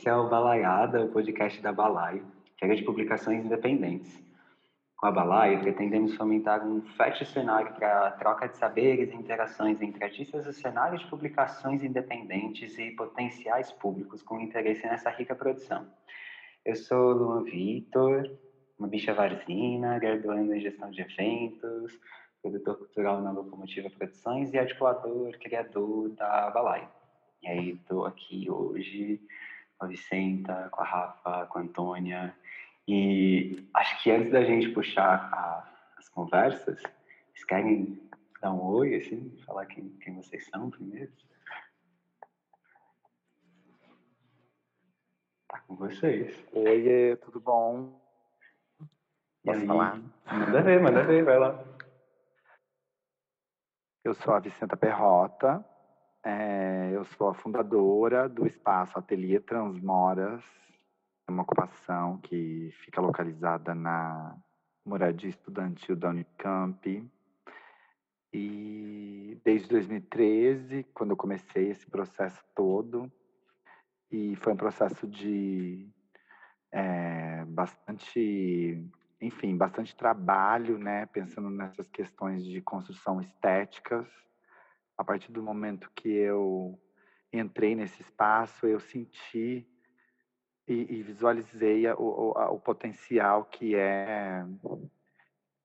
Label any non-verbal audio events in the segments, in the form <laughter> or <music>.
Esse é o Balaiada, o podcast da Balai, que é de publicações independentes. Com a Balai, pretendemos fomentar um fértil cenário para a troca de saberes e interações entre artistas do cenário de publicações independentes e potenciais públicos com interesse nessa rica produção. Eu sou Luan Vitor, uma bicha varzina, graduando em gestão de eventos, produtor cultural na Locomotiva Produções e articulador, criador da Balai. E aí estou aqui hoje com a Vicenta, com a Rafa, com a Antônia. E acho que antes da gente puxar a, as conversas, vocês querem dar um oi, assim, falar quem, quem vocês são primeiro? Tá com vocês. Oi, tudo bom? Posso falar? Manda ver, manda ver, vai lá. Eu sou a Vicenta Perrota, é, eu sou a fundadora do espaço Ateliê Transmoras, é uma ocupação que fica localizada na moradia estudantil da Unicamp. E desde 2013, quando eu comecei esse processo todo, e foi um processo de é, bastante enfim, bastante trabalho, né, pensando nessas questões de construção estéticas. A partir do momento que eu entrei nesse espaço, eu senti e, e visualizei o, o potencial que é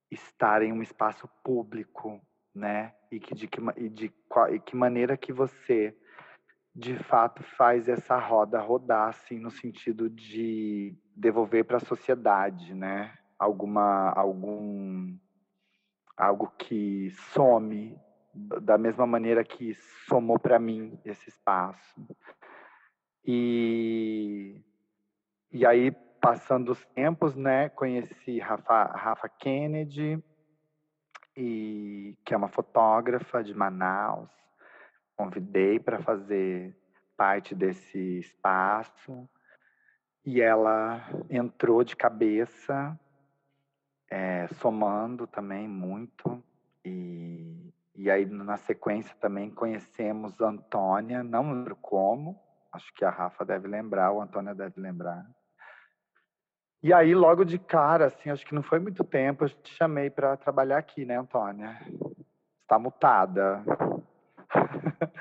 estar em um espaço público, né, e que de que, e de e que maneira que você de fato faz essa roda rodar, assim, no sentido de devolver para a sociedade, né? alguma algum algo que some da mesma maneira que somou para mim esse espaço. E e aí passando os tempos, né, conheci Rafa, Rafa Kennedy e que é uma fotógrafa de Manaus. Convidei para fazer parte desse espaço e ela entrou de cabeça é, somando também muito. E, e aí, na sequência, também conhecemos Antônia, não lembro como, acho que a Rafa deve lembrar, o Antônia deve lembrar. E aí, logo de cara, assim, acho que não foi muito tempo, eu te chamei para trabalhar aqui, né, Antônia? Está mutada. <laughs>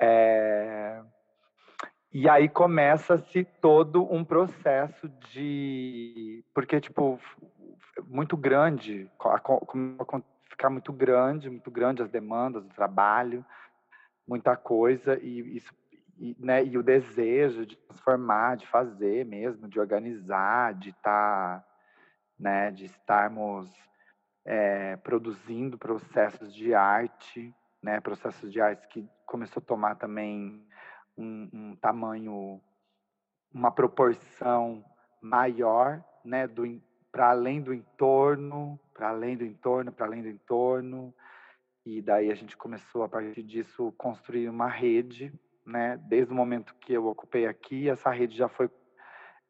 é... E aí começa-se todo um processo de. Porque, tipo, muito grande, ficar muito grande, muito grande as demandas do trabalho, muita coisa e isso e, né, e o desejo de transformar, de fazer mesmo, de organizar, de estar, tá, né, de estarmos é, produzindo processos de arte, né, processos de arte que começou a tomar também um, um tamanho, uma proporção maior, né, do, para além do entorno, para além do entorno, para além do entorno. E daí a gente começou, a partir disso, construir uma rede, né? Desde o momento que eu ocupei aqui, essa rede já foi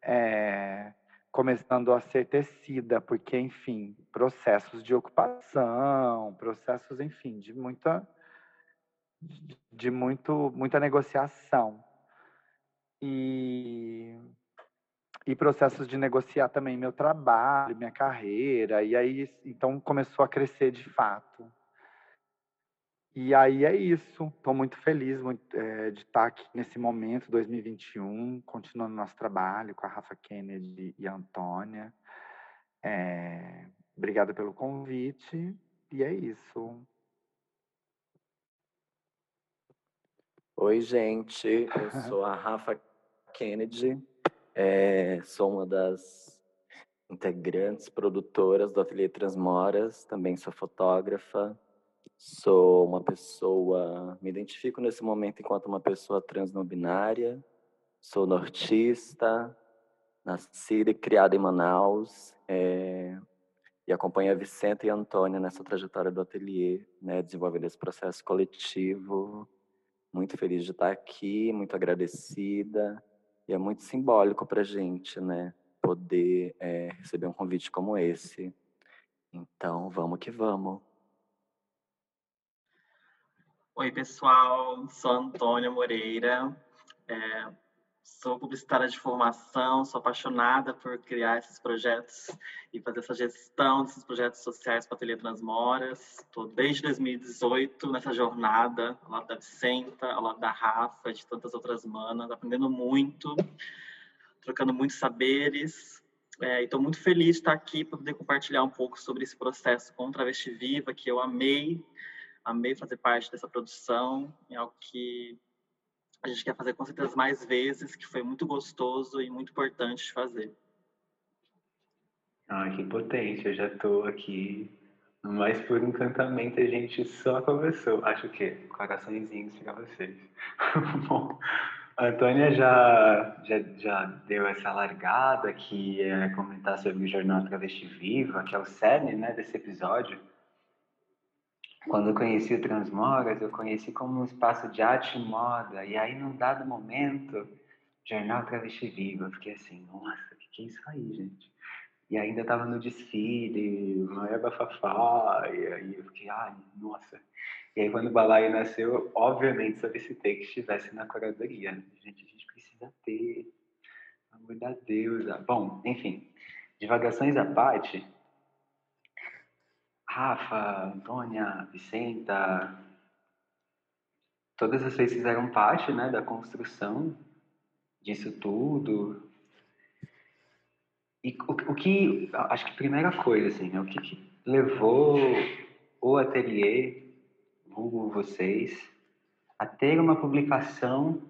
é, começando a ser tecida, porque, enfim, processos de ocupação, processos, enfim, de muita de muito muita negociação. E e processos de negociar também meu trabalho, minha carreira, e aí então começou a crescer de fato. E aí é isso. Estou muito feliz muito, é, de estar aqui nesse momento, 2021, continuando nosso trabalho com a Rafa Kennedy e a Antônia. É, obrigada pelo convite. E é isso. Oi, gente. Eu <laughs> sou a Rafa Kennedy. É, sou uma das integrantes, produtoras do Ateliê Transmoras, também sou fotógrafa, sou uma pessoa, me identifico nesse momento enquanto uma pessoa trans não binária, sou nortista, nascida e criada em Manaus, é, e acompanho a Vicenta e a Antônia nessa trajetória do ateliê, né, desenvolvendo esse processo coletivo. Muito feliz de estar aqui, muito agradecida e é muito simbólico para a gente, né? Poder é, receber um convite como esse. Então, vamos que vamos. Oi, pessoal. Sou Antônia Moreira. É, sou publicitária de formação, sou apaixonada por criar esses projetos e fazer essa gestão desses projetos sociais para a Ateliê Transmoras. Estou desde 2018 nessa jornada, ao lado da Vicenta, ao lado da Rafa, de tantas outras manas, aprendendo muito, trocando muitos saberes. É, estou muito feliz de estar aqui para poder compartilhar um pouco sobre esse processo com Travesti Viva, que eu amei, amei fazer parte dessa produção, é algo que a gente quer fazer com certeza mais vezes, que foi muito gostoso e muito importante de fazer. Ah, que potente, eu já estou aqui. Mas por encantamento a gente só começou. Acho que coraçõezinhos para vocês. <laughs> Bom, a Antônia já, já, já deu essa largada que é comentar sobre o Jornal Travesti Viva, que é o cerne né, desse episódio. Quando eu conheci o Transmoras, eu conheci como um espaço de arte e moda. E aí, num dado momento, Jornal Travesti Viva, eu fiquei assim, nossa, o que, que é isso aí, gente? E ainda estava no desfile, não é bafafá, e aí eu fiquei, ai, nossa. E aí, quando o Balaio nasceu, obviamente solicitei que estivesse na curadoria. Gente, a gente precisa ter, pelo amor da deusa. Bom, enfim, divagações à parte, Rafa, Antônia, Vicenta, todas vocês fizeram parte né, da construção disso tudo. E o, o que, acho que a primeira coisa, assim, né, o que, que levou o ateliê, Google, vocês, a ter uma publicação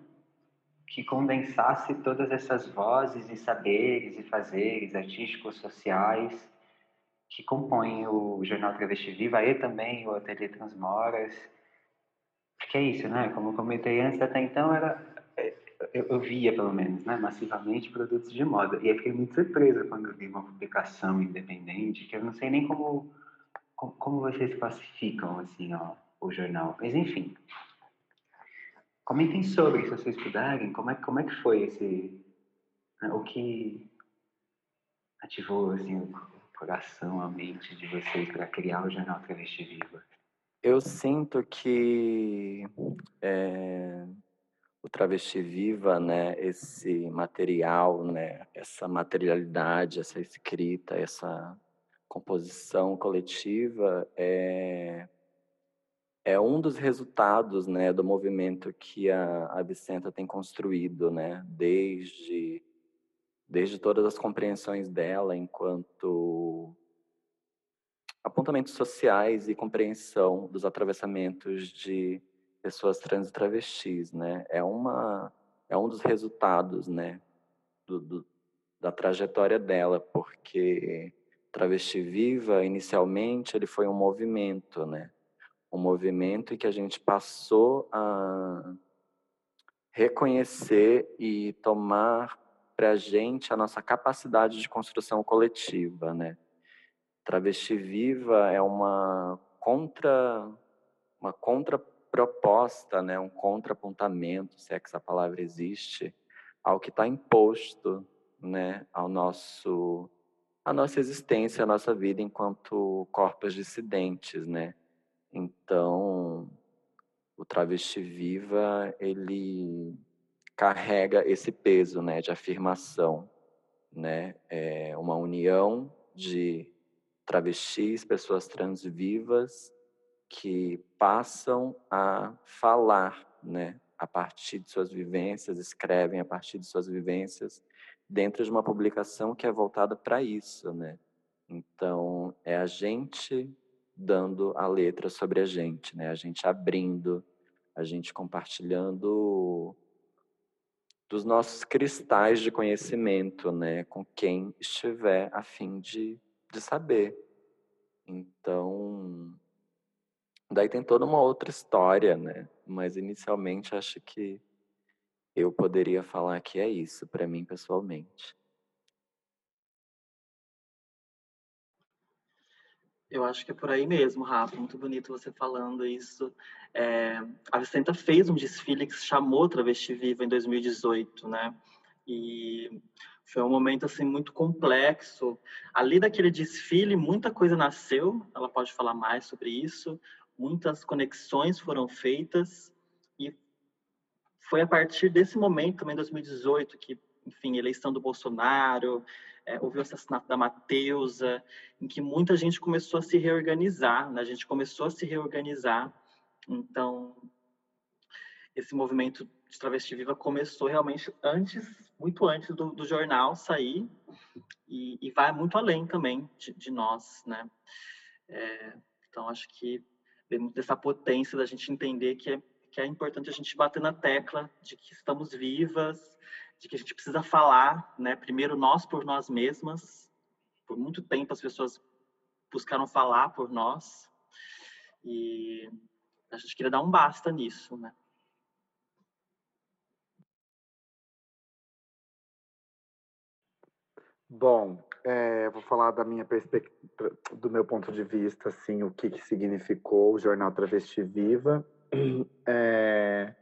que condensasse todas essas vozes e saberes e fazeres artísticos, sociais, que compõem o Jornal Travesti Viva e também o Ateliê Transmoras. Porque é isso, né? Como eu comentei antes, até então era é, eu, eu, via, pelo menos, né, massivamente produtos de moda. E eu fiquei muito surpresa quando vi uma publicação independente, que eu não sei nem como, como, como vocês classificam, assim, ó, o jornal. Mas, enfim, comentem sobre, se vocês puderem, como é, como é que foi esse... Né, o que ativou, assim, coração, a mente de vocês para criar o Jornal Travesti Viva? Eu sinto que é, o Travesti Viva, né, esse material, né, essa materialidade, essa escrita, essa composição coletiva é, é um dos resultados né, do movimento que a, a Vicenta tem construído, né, desde desde todas as compreensões dela enquanto apontamentos sociais e compreensão dos atravessamentos de pessoas trans e travestis, né? É uma é um dos resultados, né, do, do, da trajetória dela, porque Travesti Viva, inicialmente, ele foi um movimento, né? Um movimento em que a gente passou a reconhecer e tomar para a gente a nossa capacidade de construção coletiva, né? Travesti Viva é uma contra uma contraproposta, né? Um contrapontamento, se é que essa palavra existe, ao que está imposto, né? Ao nosso a nossa existência, a nossa vida enquanto corpos dissidentes, né? Então, o Travesti Viva, ele carrega esse peso né, de afirmação. Né? É uma união de travestis, pessoas trans vivas, que passam a falar né, a partir de suas vivências, escrevem a partir de suas vivências, dentro de uma publicação que é voltada para isso. Né? Então, é a gente dando a letra sobre a gente, né? a gente abrindo, a gente compartilhando dos nossos cristais de conhecimento, né, com quem estiver a fim de, de saber. Então, daí tem toda uma outra história, né? Mas inicialmente acho que eu poderia falar que é isso para mim pessoalmente. Eu acho que é por aí mesmo, Rafa. Muito bonito você falando isso. É, a Vicenta fez um desfile que se chamou Travesti Viva em 2018, né? E foi um momento assim muito complexo. Ali daquele desfile, muita coisa nasceu. Ela pode falar mais sobre isso, muitas conexões foram feitas e foi a partir desse momento, também em 2018, que, enfim, eleição do Bolsonaro, é, houve o assassinato da Mateusa, em que muita gente começou a se reorganizar, né? a gente começou a se reorganizar. Então, esse movimento de Travesti Viva começou realmente antes, muito antes do, do jornal sair, e, e, vai muito além também de, de nós, né? É, então, acho que vem dessa potência da gente entender que é, que é importante a gente bater na tecla de que estamos vivas, de que a gente precisa falar, né? Primeiro nós por nós mesmas. Por muito tempo as pessoas buscaram falar por nós e a gente queria dar um basta nisso, né? Bom, é, vou falar da minha perspectiva, do meu ponto de vista, assim, o que, que significou o jornal Travesti Viva. <clears throat> É,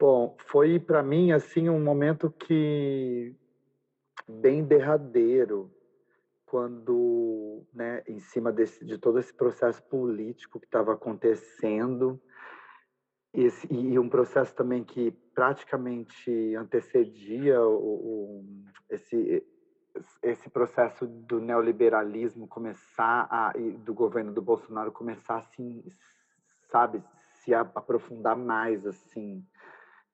bom, foi para mim assim um momento que bem derradeiro, quando, né, em cima desse, de todo esse processo político que estava acontecendo, esse, e um processo também que praticamente antecedia o, o esse esse processo do neoliberalismo começar a, do governo do Bolsonaro começar assim, sabe, se aprofundar mais assim,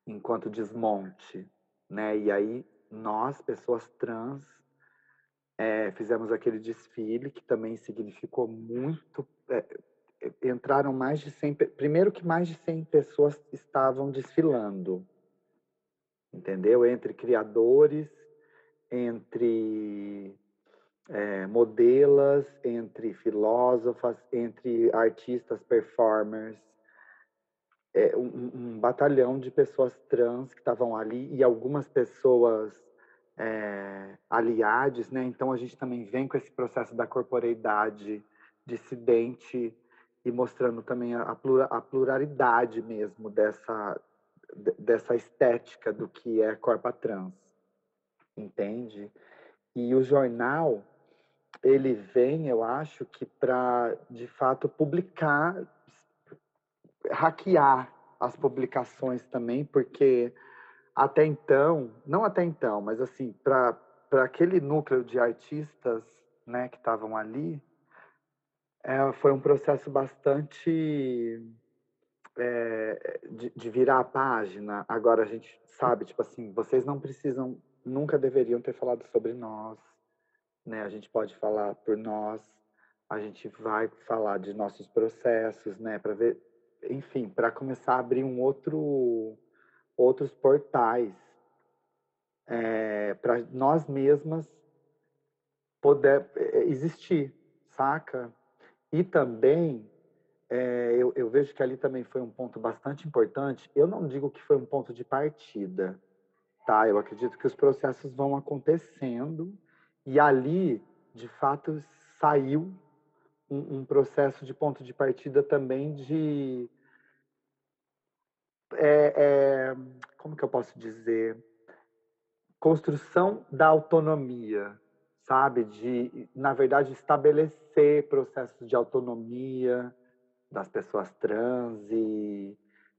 enquanto desmonte, né? E aí nós, pessoas trans, é, fizemos aquele desfile que também significou muito. É, entraram mais de 100, primeiro que mais de 100 pessoas estavam desfilando, entendeu? Entre criadores entre é, modelas, entre filósofas, entre artistas, performers, é, um, um, batalhão de pessoas trans que estavam ali e algumas pessoas é, aliadas, né? Então a gente também vem com esse processo da corporeidade dissidente e mostrando também a, a pluralidade mesmo dessa dessa estética do que é corpa trans entende? E o jornal, ele vem, eu acho, que para, de fato, publicar, hackear as publicações também, porque até então, não até então, mas assim, para aquele núcleo de artistas né, que estavam ali, é, foi um processo bastante é, de, de, virar a página. Agora a gente sabe, tipo assim, vocês não precisam nunca deveriam ter falado sobre nós, né? A gente pode falar por nós, a gente vai falar de nossos processos, né? Para ver, enfim, para começar a abrir um outro, outros portais é, para nós mesmas poder é, existir, saca? E também é, eu, eu, vejo que ali também foi um ponto bastante importante. Eu não digo que foi um ponto de partida, tá? Eu acredito que os processos vão acontecendo e ali, de fato, saiu um, um processo de ponto de partida também de é, é, como que eu posso dizer construção da autonomia, sabe? De, na verdade, estabelecer processos de autonomia das pessoas trans e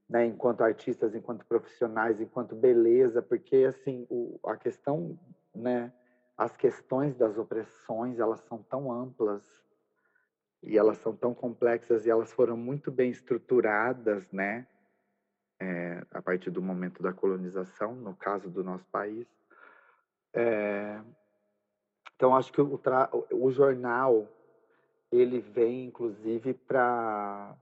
né, enquanto artistas, enquanto profissionais, enquanto beleza, porque assim o, a questão, né, as questões das opressões, elas são tão amplas e elas são tão complexas e elas foram muito bem estruturadas, né, é, a partir do momento da colonização, no caso do nosso país. É, então acho que o, o jornal ele vem inclusive para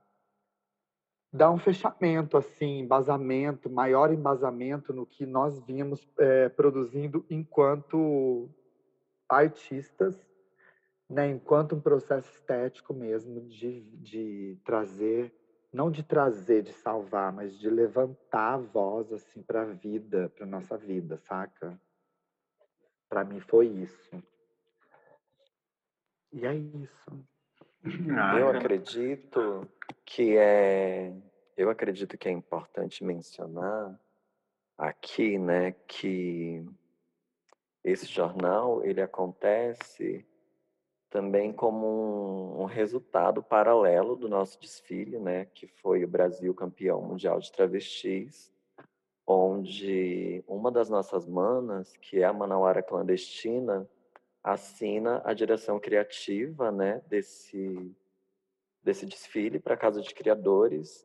dar um fechamento, assim, embasamento, maior embasamento no que nós vínhamos é, produzindo enquanto artistas, né, enquanto um processo estético mesmo de, de trazer, não de trazer, de salvar, mas de levantar a voz assim para a vida, para nossa vida, saca? Para mim foi isso. E é isso. Ah, eu acredito que é, eu acredito que é importante mencionar aqui, né, que esse jornal ele acontece também como um, um, resultado paralelo do nosso desfile, né, que foi o Brasil campeão mundial de travestis, onde uma das nossas manas, que é a Manauara clandestina, assina a direção criativa, né, desse desse desfile para a Casa de Criadores,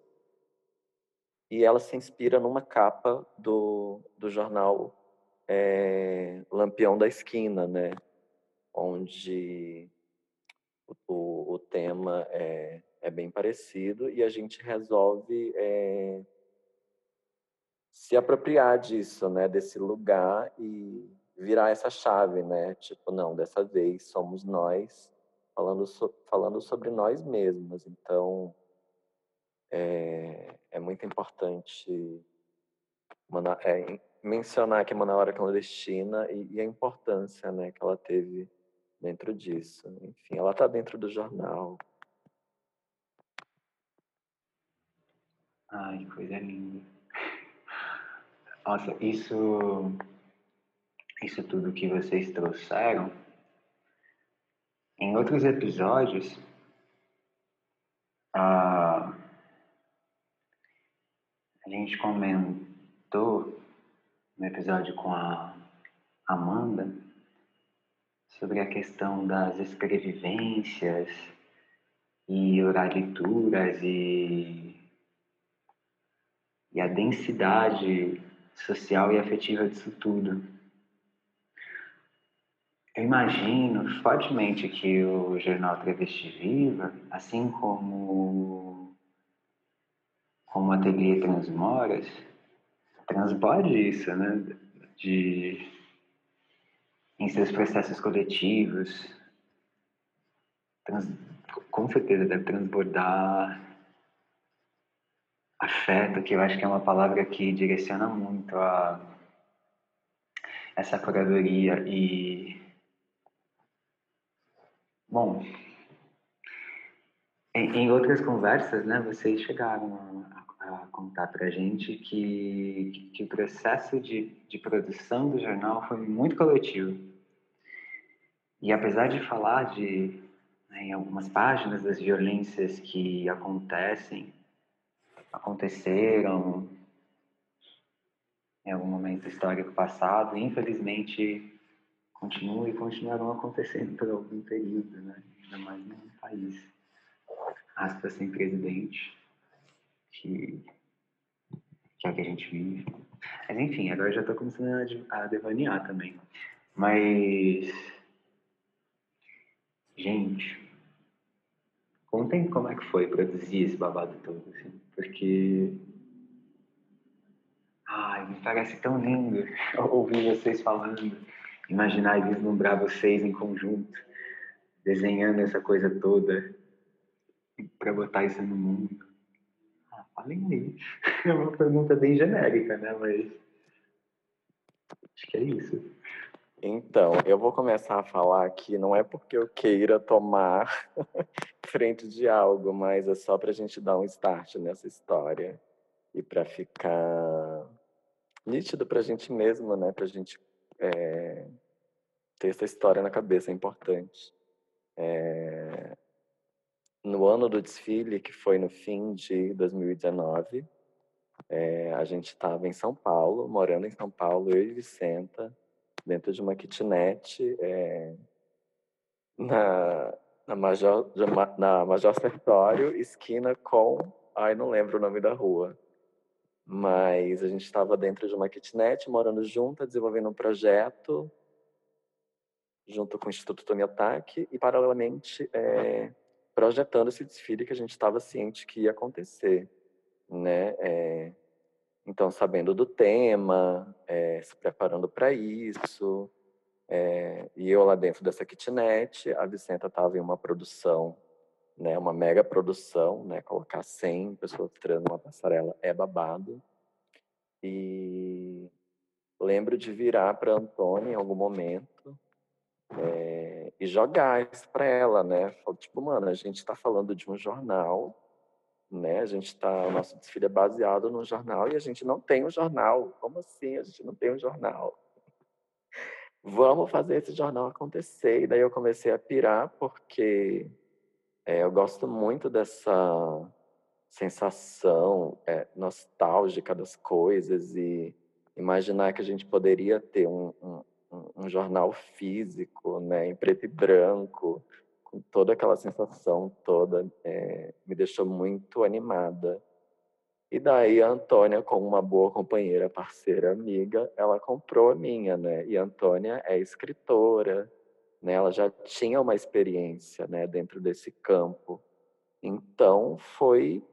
e ela se inspira numa capa do, do jornal é, Lampião da Esquina, né? Onde o, o tema é, é bem parecido e a gente resolve é, se apropriar disso, né, desse lugar e virar essa chave, né, tipo não, dessa vez somos nós falando so, falando sobre nós mesmos, então é, é muito importante é, mencionar que uma hora clandestina e, e a importância, né, que ela teve dentro disso. Enfim, ela está dentro do jornal. Ai, coisa linda. <laughs> Nossa, isso, isso tudo que vocês trouxeram, em outros episódios, a, a gente comentou no episódio com a Amanda sobre a questão das escrevivências e oralituras e, e a densidade social e afetiva disso tudo. Eu imagino fortemente que o jornal Travesti Viva, assim como, como o Ateliê Transmoras, transborde isso, né? De em seus processos coletivos, trans, com certeza deve transbordar afeto, que eu acho que é uma palavra que direciona muito a essa curadoria e bom em, em outras conversas né vocês chegaram a, a contar para gente que, que o processo de, de produção do jornal foi muito coletivo e apesar de falar de, né, em algumas páginas das violências que acontecem, aconteceram em algum momento histórico passado, infelizmente continuam e continuarão acontecendo por algum período, né? ainda mais num país, aspas, sem presidente, que, que é o que a gente vive. Mas enfim, agora já estou começando a, a devanear também. Mas Gente, contem como é que foi produzir esse babado todo, assim, porque. Ai, me parece tão lindo <laughs> ouvir vocês falando, imaginar e vislumbrar vocês em conjunto, desenhando essa coisa toda para botar isso no mundo. Ah, falem aí. <laughs> É uma pergunta bem genérica, né? Mas acho que é isso. Então, eu vou começar a falar que não é porque eu queira tomar <laughs> frente de algo, mas é só para a gente dar um start nessa história e para ficar nítido para a gente mesmo, né? Para a gente é, ter essa história na cabeça, é importante. É, no ano do desfile, que foi no fim de 2019, é, a gente estava em São Paulo, morando em São Paulo, eu e Vicenta, dentro de uma kitnet é, na, na, Major, na Major Sertório, esquina com. Ai, não lembro o nome da rua. Mas a gente estava dentro de uma kitnet, morando junto, desenvolvendo um projeto junto com o Instituto Tomiotaki e, paralelamente, é, projetando esse desfile que a gente estava ciente que ia acontecer. Né? É, então, sabendo do tema, é, se preparando para isso. É, e eu lá dentro dessa kitnet, a Vicenta estava em uma produção, né, uma mega produção, né, colocar 100 pessoas tirando uma passarela é babado. E lembro de virar para Antônia em algum momento é, e jogar isso para ela, né? Falei, tipo, mano, a gente está falando de um jornal né? A gente está, o nosso desfile é baseado no jornal e a gente não tem um jornal. Como assim? A gente não tem um jornal. vamos fazer esse jornal acontecer. E daí eu comecei a pirar, porque é, eu gosto muito dessa sensação é, nostálgica das coisas e imaginar que a gente poderia ter um, um, um jornal físico, né, em preto e branco, toda aquela sensação toda, é, me deixou muito animada. E daí a Antônia, como uma boa companheira, parceira, amiga, ela comprou a minha, né? E a Antônia é escritora, né? Ela já tinha uma experiência, né, dentro desse campo. Então foi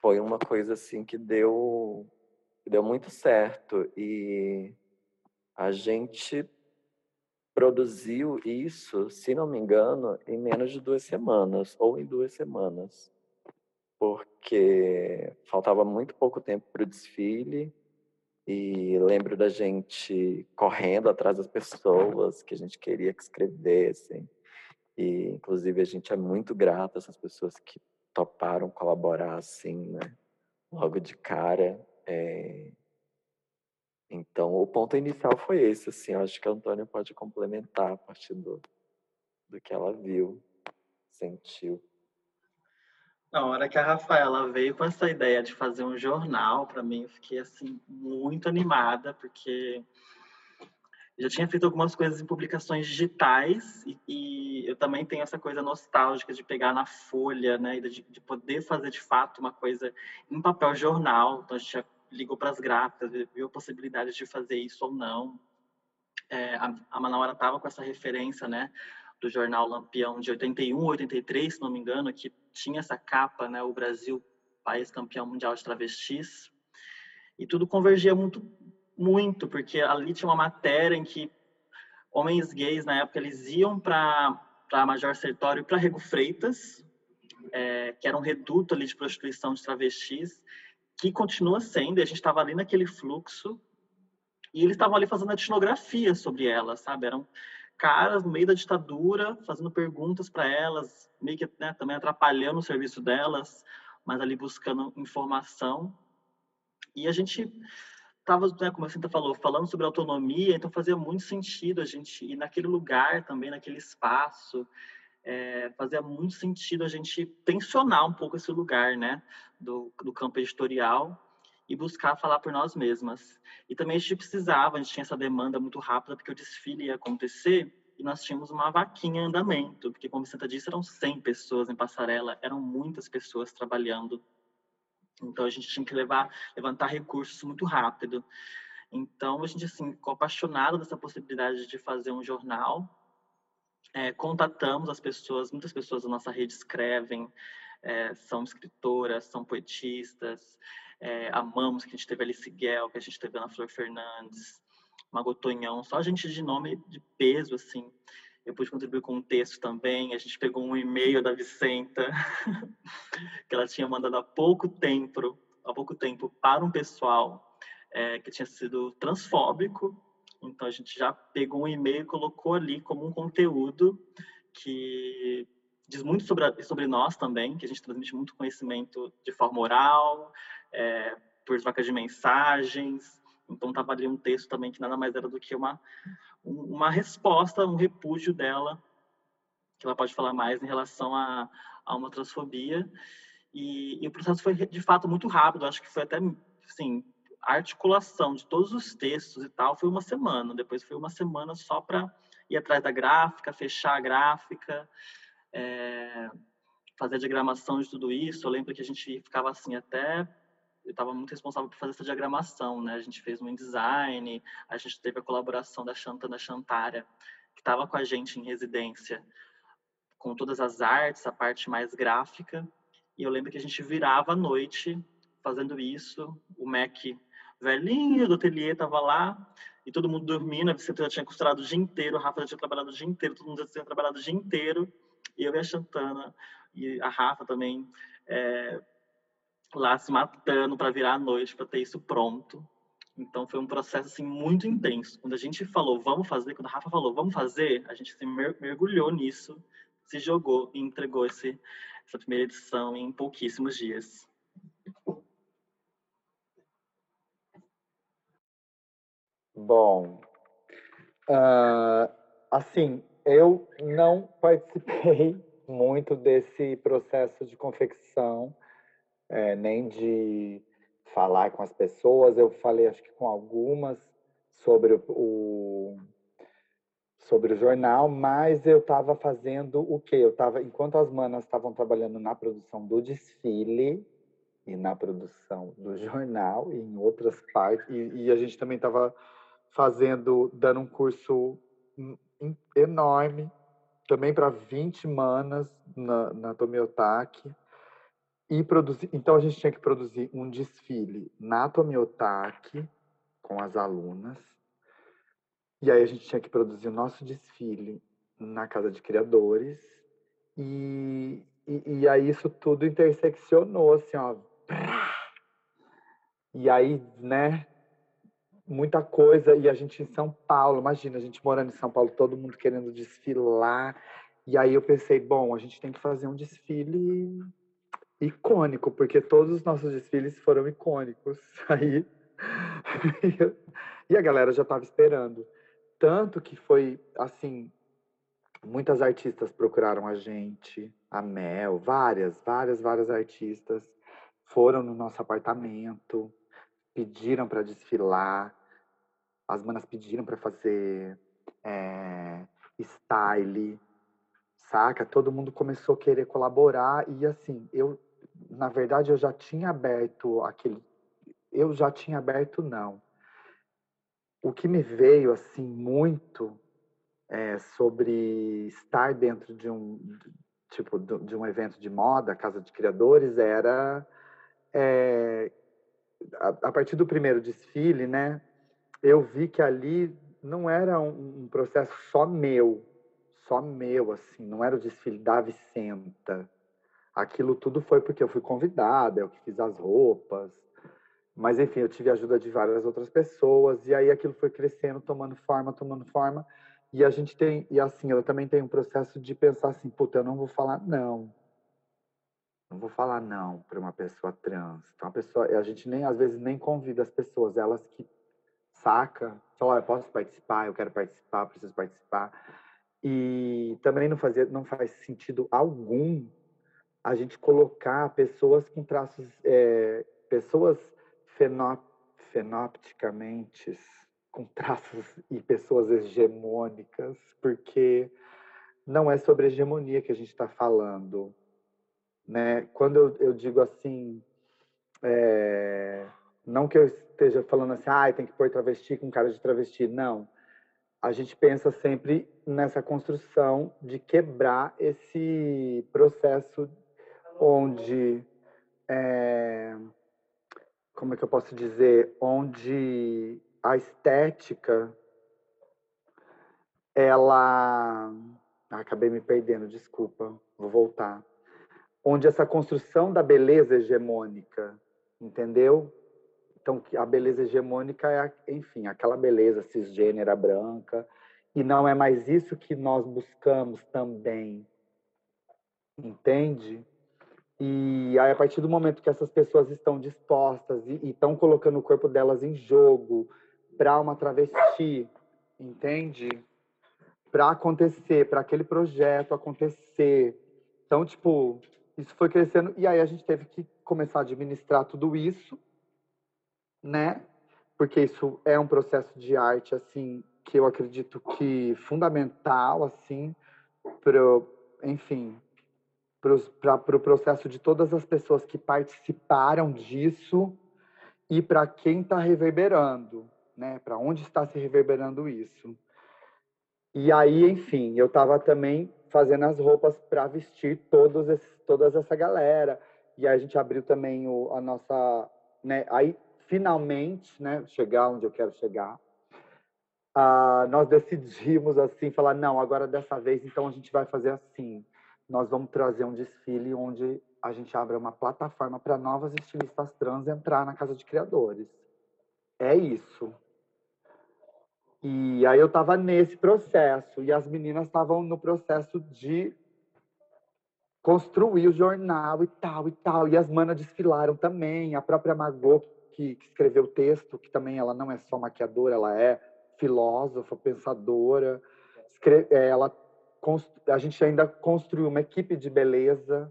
foi uma coisa assim que deu deu muito certo e a gente produziu isso, se não me engano, em menos de duas semanas ou em duas semanas porque faltava muito pouco tempo para o desfile e lembro da gente correndo atrás das pessoas que a gente queria que escrevessem. E, inclusive, a gente é muito grato a essas pessoas que toparam colaborar assim, né? Logo de cara. É... Então, o ponto inicial foi esse, assim. Eu acho que a Antônia pode complementar a partir do, do que ela viu, sentiu. Na hora que a Rafaela veio com essa ideia de fazer um jornal, para mim, eu fiquei assim muito animada, porque já tinha feito algumas coisas em publicações digitais e, e, eu também tenho essa coisa nostálgica de pegar na folha, né, de, de, poder fazer de fato uma coisa em papel jornal. Então a gente já ligou para as gráficas, viu a possibilidade de fazer isso ou não. É, a, a Manaura estava com essa referência, né, do jornal Lampião de 81, 83, se não me engano, que tinha essa capa, né, o Brasil, país campeão mundial de travestis. E tudo convergia muito, muito, porque ali tinha uma matéria em que homens gays, na época, eles iam para Major Sertório e para Rego Freitas, é, que era um reduto ali de prostituição de travestis, que continua sendo, a gente estava ali naquele fluxo, e eles estavam ali fazendo etnografia sobre elas, sabe? Eram caras no meio da ditadura, fazendo perguntas para elas, meio que né, também atrapalhando o serviço delas, mas ali buscando informação. E a gente estava, né, como a Cinta falou, falando sobre autonomia, então fazia muito sentido a gente ir naquele lugar também, naquele espaço, é, fazia muito sentido a gente tensionar um pouco esse lugar, né, do, do campo editorial e buscar falar por nós mesmas. E também a gente precisava, a gente tinha essa demanda muito rápida, porque o desfile ia acontecer e nós tínhamos uma vaquinha em andamento, porque, como você disse, eram 100 pessoas em passarela, eram muitas pessoas trabalhando. Então, a gente tinha que levar, levantar recursos muito rápido. Então, a gente, assim, ficou apaixonado dessa possibilidade de fazer um jornal. É, contatamos as pessoas, muitas pessoas da nossa rede escrevem, é, são escritoras, são poetistas, é, amamos, que a gente teve Alice Guel, que a gente teve Ana Flor Fernandes, Magotonhão, só gente de nome de peso, assim. Eu pude contribuir com um texto também, a gente pegou um e-mail da Vicenta, <laughs> que ela tinha mandado há pouco tempo, há pouco tempo para um pessoal é, que tinha sido transfóbico, então a gente já pegou um e-mail e colocou ali como um conteúdo que diz muito sobre, sobre nós também, que a gente transmite muito conhecimento de forma oral, é, por trocas de mensagens. Então, estava ali um texto também que nada mais era do que uma, uma resposta, um repúdio dela, que ela pode falar mais em relação a, a uma transfobia. E, e, o processo foi, de fato, muito rápido. Acho que foi até, assim, a articulação de todos os textos e tal foi uma semana. Depois foi uma semana só para ir atrás da gráfica, fechar a gráfica, é, fazer a diagramação de tudo isso. Eu lembro que a gente ficava assim até eu estava muito responsável por fazer essa diagramação, né? A gente fez um design, a gente teve a colaboração da Chantana Chantara, que estava com a gente em residência, com todas as artes, a parte mais gráfica. E eu lembro que a gente virava à noite fazendo isso. O Mac velhinho do ateliê estava lá e todo mundo dormindo. A Vicente tinha costurado o dia inteiro, a Rafa já tinha trabalhado o dia inteiro, todo mundo já tinha trabalhado o dia inteiro. E eu e a Chantana e a Rafa também é, lá se matando para virar a noite para ter isso pronto. Então foi um processo assim muito intenso. Quando a gente falou vamos fazer, quando a Rafa falou vamos fazer, a gente se mergulhou nisso, se jogou e entregou esse, essa primeira edição em pouquíssimos dias. Bom, Uh, assim, eu não participei <laughs> muito desse processo de confecção, é, nem de falar com as pessoas. Eu falei, acho que com algumas, sobre o, sobre o jornal, mas eu estava fazendo o quê? Eu estava, enquanto as manas estavam trabalhando na produção do desfile e na produção do jornal e em outras partes, e, e a gente também estava fazendo, dando um curso enorme, também para 20 manas na, na Tomiotaki, e produzir, então a gente tinha que produzir um desfile na Tomiotaki com as alunas, e aí a gente tinha que produzir o nosso desfile na Casa de Criadores. E, e, e aí isso tudo interseccionou, assim, ó. E aí, né, muita coisa. E a gente em São Paulo, imagina, a gente morando em São Paulo, todo mundo querendo desfilar. E aí eu pensei, bom, a gente tem que fazer um desfile icônico, porque todos os nossos desfiles foram icônicos. <laughs> Aí. <laughs> e a galera já estava esperando. Tanto que foi assim, muitas artistas procuraram a gente, a Mel, várias, várias, várias artistas foram no nosso apartamento, pediram para desfilar, as manas pediram para fazer é, style, saca? Todo mundo começou a querer colaborar e assim, eu, na verdade, eu já tinha aberto aquele, eu já tinha aberto não, o que me veio assim muito é, sobre estar dentro de um tipo de um evento de moda, casa de criadores, era é, a, partir do primeiro desfile, né? Eu vi que ali não era um, um processo só meu, só meu, assim, não era o desfile da Vicenta. Aquilo tudo foi porque eu fui convidada, eu que fiz as roupas, mas, enfim, eu tive a ajuda de várias outras pessoas, e aí aquilo foi crescendo, tomando forma, tomando forma. E a gente tem, e assim, eu também tenho um processo de pensar assim, puta, eu não vou falar não. Não vou falar não para uma pessoa trans. Então, a pessoa, a gente nem, às vezes, nem convida as pessoas, elas que saca, falam, eu posso participar, eu quero participar, preciso participar. E também não, fazia, não faz sentido algum a gente colocar pessoas com traços, é, pessoas fenop, fenopticamente com traços <laughs> e pessoas hegemônicas, porque não é sobre hegemonia que a gente está falando. Né? Quando eu, eu digo assim, é, não que eu esteja falando assim, ah, tem que pôr travesti com cara de travesti, não. A gente pensa sempre nessa construção de quebrar esse processo onde é, como é que eu posso dizer, onde a estética ela ah, acabei me perdendo, desculpa, vou voltar. Onde essa construção da beleza hegemônica, entendeu? Então, a beleza hegemônica é, enfim, aquela beleza cisgênera branca, e não é mais isso que nós buscamos também. Entende? E aí, a partir do momento que essas pessoas estão dispostas e, estão colocando o corpo delas em jogo para uma travesti, entende? Para acontecer, para aquele projeto acontecer. Então, tipo, isso foi crescendo. E aí a gente teve que começar a administrar tudo isso, né? Porque isso é um processo de arte, assim, que eu acredito que fundamental, assim, enfim, para o pro processo de todas as pessoas que participaram disso e para quem está reverberando, né? Para onde está se reverberando isso. E aí, enfim, eu estava também fazendo as roupas para vestir todos esses, todas essa galera. E aí a gente abriu também o, a nossa, né? Aí finalmente, né? Chegar onde eu quero chegar. Uh, nós decidimos assim falar não, agora dessa vez então a gente vai fazer assim nós vamos trazer um desfile onde a gente abre uma plataforma para novas estilistas trans entrar na Casa de Criadores. É isso. E aí eu estava nesse processo e as meninas estavam no processo de construir o jornal e tal e tal. E as manas desfilaram também. A própria Margot, que, que escreveu o texto, que também ela não é só maquiadora, ela é filósofa, pensadora. Escreve, é, ela a gente ainda construiu uma equipe de beleza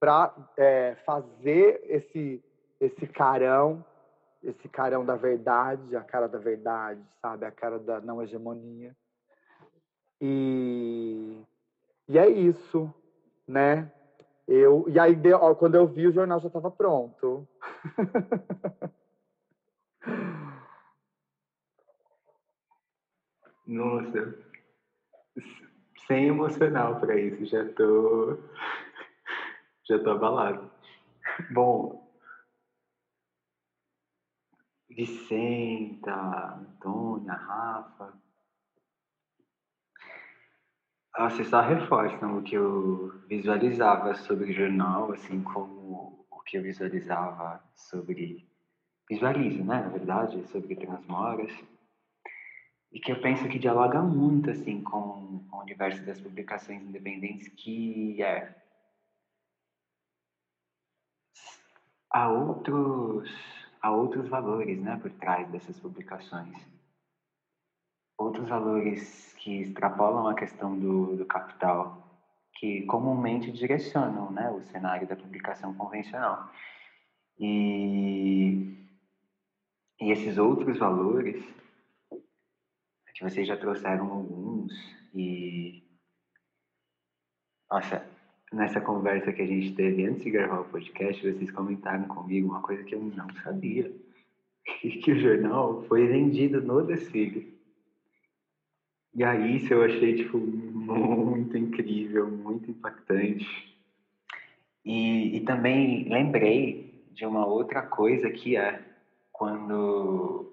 para é, fazer esse esse carão, esse carão da verdade, a cara da verdade, sabe, a cara da não hegemonia. E e é isso, né? Eu, e aí, ó, quando eu vi, o jornal já estava pronto. <laughs> Nossa, sem emocional para isso, já tô, <laughs> já tô abalado. Bom, Vicenta, Antônia, Rafa, vocês só reforçam o que eu visualizava sobre o jornal, assim como o que eu visualizava sobre. Visualizo, né, na verdade, sobre Transmoras. E que eu penso que dialoga muito, assim, com, com o universo das publicações independentes, que é. Há outros, há outros valores, né, por trás dessas publicações outros valores que extrapolam a questão do, do capital, que comumente direcionam né, o cenário da publicação convencional. E, e esses outros valores, que vocês já trouxeram alguns, e. Nossa, nessa conversa que a gente teve antes de gravar o podcast, vocês comentaram comigo uma coisa que eu não sabia: <laughs> que o jornal foi vendido no desfile. E aí isso eu achei, tipo, muito incrível, muito impactante. E, e também lembrei de uma outra coisa que é quando...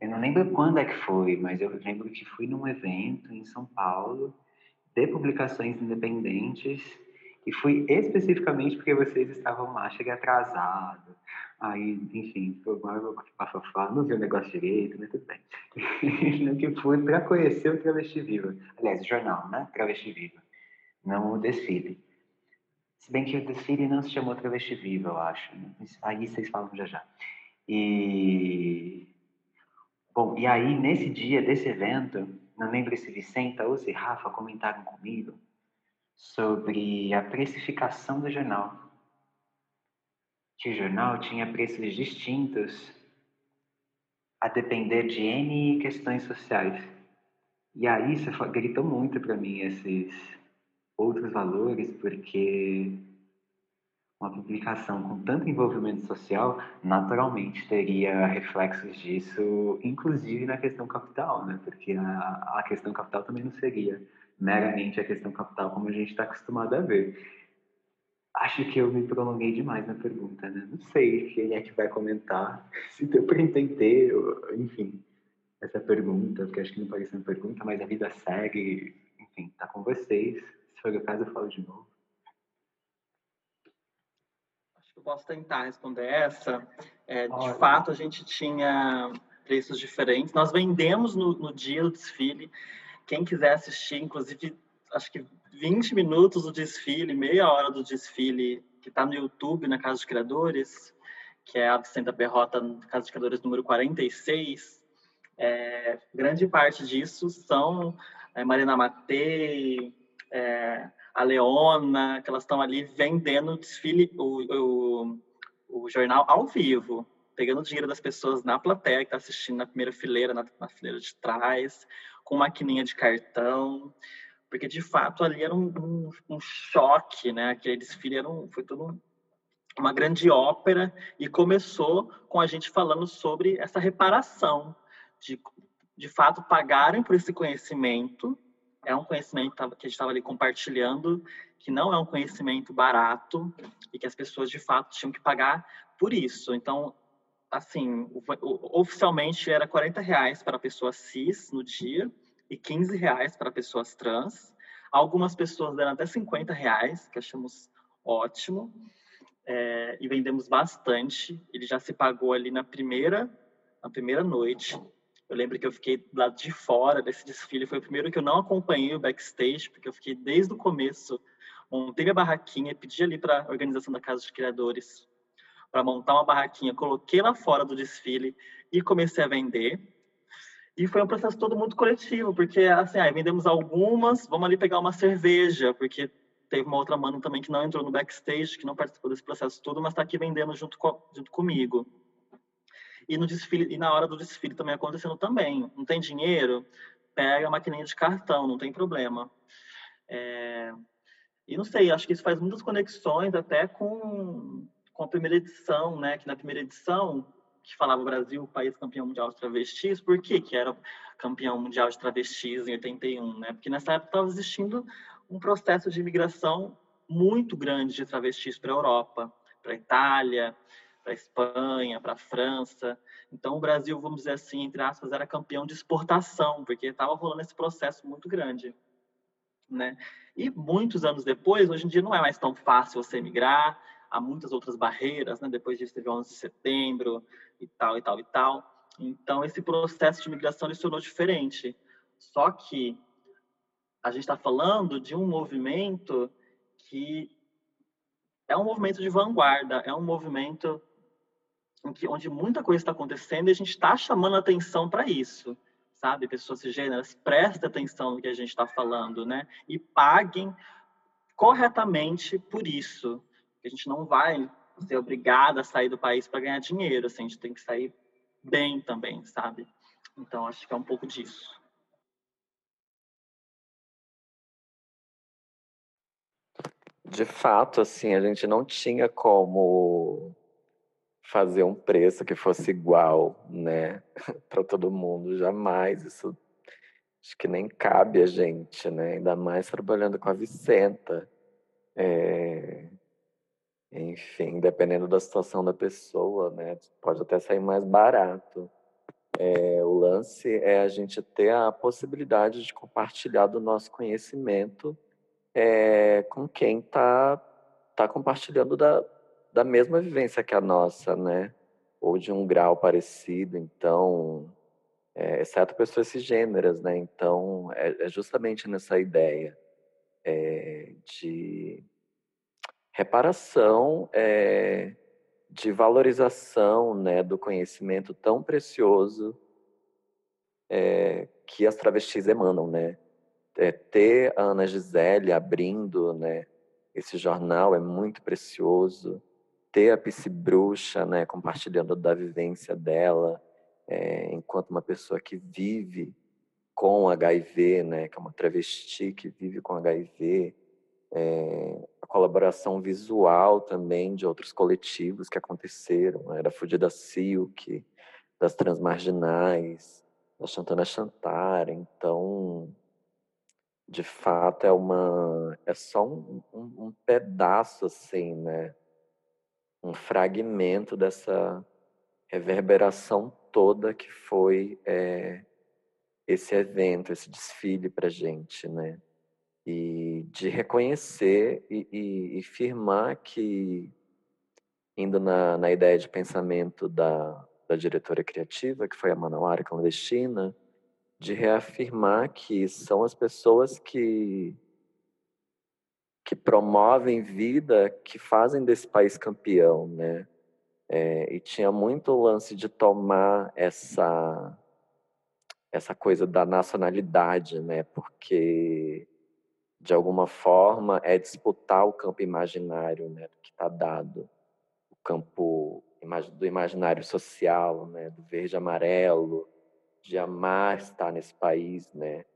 Eu não lembro quando é que foi, mas eu lembro que fui num evento em São Paulo de publicações independentes e fui especificamente porque vocês estavam lá, cheguei atrasado, Aí, enfim, foi bafafá, não vi o negócio direito, mas tudo bem. <laughs> no que fui para conhecer o Travesti Viva. Aliás, o jornal, né? Travesti Viva. Não o desfile. Se bem que o desfile não se chamou Travesti Viva, eu acho. Né? Aí vocês falam já já. E... Bom, e aí, nesse dia desse evento, não lembro se Vicenta ou se Rafa comentaram comigo sobre a precificação do jornal que o jornal tinha preços distintos a depender de N questões sociais. E aí isso gritou muito para mim esses outros valores, porque uma publicação com tanto envolvimento social naturalmente teria reflexos disso, inclusive na questão capital, né? Porque a, a questão capital também não seria meramente a questão capital como a gente está acostumado a ver. Acho que eu me prolonguei demais na pergunta, né? Não sei quem é que vai comentar, <laughs> se deu para entender, enfim, essa pergunta, porque acho que não parece uma pergunta, mas a vida segue, enfim, tá com vocês. Se for o caso, eu falo de novo. Acho que eu posso tentar responder essa. É, de fato, a gente tinha preços diferentes. Nós vendemos no, no dia do desfile. Quem quiser assistir, inclusive, acho que 20 minutos do desfile, meia hora do desfile, que está no YouTube, na Casa dos Criadores, que é a Vicenta Perrota, Casa dos Criadores número 46. É, grande parte disso são é, Marina Matei, é, a Leona, que elas estão ali vendendo o desfile, o, o, o, jornal ao vivo, pegando o dinheiro das pessoas na plateia, que está assistindo na primeira fileira, na, na fileira de trás, com maquininha de cartão porque de fato ali era um, um, um choque, né? Aquele desfile era um, foi tudo uma grande ópera e começou com a gente falando sobre essa reparação de de fato pagarem por esse conhecimento é um conhecimento que a gente estava ali compartilhando que não é um conhecimento barato e que as pessoas de fato tinham que pagar por isso então assim oficialmente era 40 reais para a pessoa cis no dia e 15 reais para pessoas trans. Algumas pessoas deram até 50 reais, que achamos ótimo. É, e vendemos bastante. Ele já se pagou ali na primeira, na primeira noite. Eu lembro que eu fiquei do lado de fora desse desfile. Foi o primeiro que eu não acompanhei o backstage, porque eu fiquei desde o começo. Montei minha barraquinha, pedi ali para a organização da Casa de Criadores para montar uma barraquinha, coloquei lá fora do desfile e comecei a vender E foi um processo todo muito coletivo, porque assim, aí vendemos algumas, vamos ali pegar uma cerveja, porque teve uma outra mano também que não entrou no backstage, que não participou desse processo todo, mas está aqui vendendo junto, com, junto comigo. E no desfile e na hora do desfile também acontecendo também. Não tem dinheiro? Pega a maquininha de cartão, não tem problema. É... E não sei, acho que isso faz muitas conexões até com, com a primeira edição, né? Que na primeira edição, que falava Brasil, país campeão mundial de travestis, por que que era campeão mundial de travestis em 81, né? Porque nessa época estava existindo um processo de imigração muito grande de travestis para a Europa, para a Itália, para a Espanha, para a França. Então, o Brasil, vamos dizer assim, entre aspas, era campeão de exportação, porque estava rolando esse processo muito grande. Né? E muitos anos depois, hoje em dia não é mais tão fácil você emigrar, há muitas outras barreiras, né? depois disso teve o 11 de setembro e tal, e tal, e tal. Então, esse processo de imigração se tornou diferente. Só que a gente está falando de um movimento que é um movimento de vanguarda, é um movimento que, onde muita coisa está acontecendo e a gente está chamando atenção para isso, sabe? Pessoas cisgêneras, prestem atenção no que a gente está falando, né? E paguem corretamente por isso. A gente não vai ser obrigada a sair do país para ganhar dinheiro, assim, a gente tem que sair bem também, sabe? Então, acho que é um pouco disso. De fato, assim, a gente não tinha como fazer um preço que fosse igual, né, <laughs> para todo mundo, jamais. Isso acho que nem cabe a gente, né? Ainda mais trabalhando com a Vicenta. É... Enfim, dependendo da situação da pessoa, né? Pode até sair mais barato. É, o lance é a gente ter a possibilidade de compartilhar do nosso conhecimento é, com quem está tá compartilhando da, da mesma vivência que a nossa, né? Ou de um grau parecido, então, é, exceto pessoas cisgêneras, né? Então, é, é justamente nessa ideia é, de reparação, é, de valorização, né, do conhecimento tão precioso é, que as travestis emanam, né? é, ter a Ana Gisele abrindo né, esse jornal é muito precioso. Ter a Psi Bruxa né, compartilhando da vivência dela, é, enquanto uma pessoa que vive com HIV, né, que é uma travesti que vive com HIV, é, a colaboração visual também de outros coletivos que aconteceram, né, da Fudida Silk, das Transmarginais, da Chantana Chantara, então de fato é uma é só um, um, um, pedaço assim né um fragmento dessa reverberação toda que foi é, esse evento esse desfile para gente né? E de reconhecer e, e, e firmar que indo na, na ideia de pensamento da, da diretora criativa que foi a Manauara clandestina de reafirmar que são as pessoas que que promovem vida, que fazem desse país campeão, né? É, e tinha muito lance de tomar essa essa coisa da nacionalidade, né? Porque de alguma forma é disputar o campo imaginário, né? Que está dado, o campo do imaginário social, né? Do verde amarelo, de amar estar nesse país, né?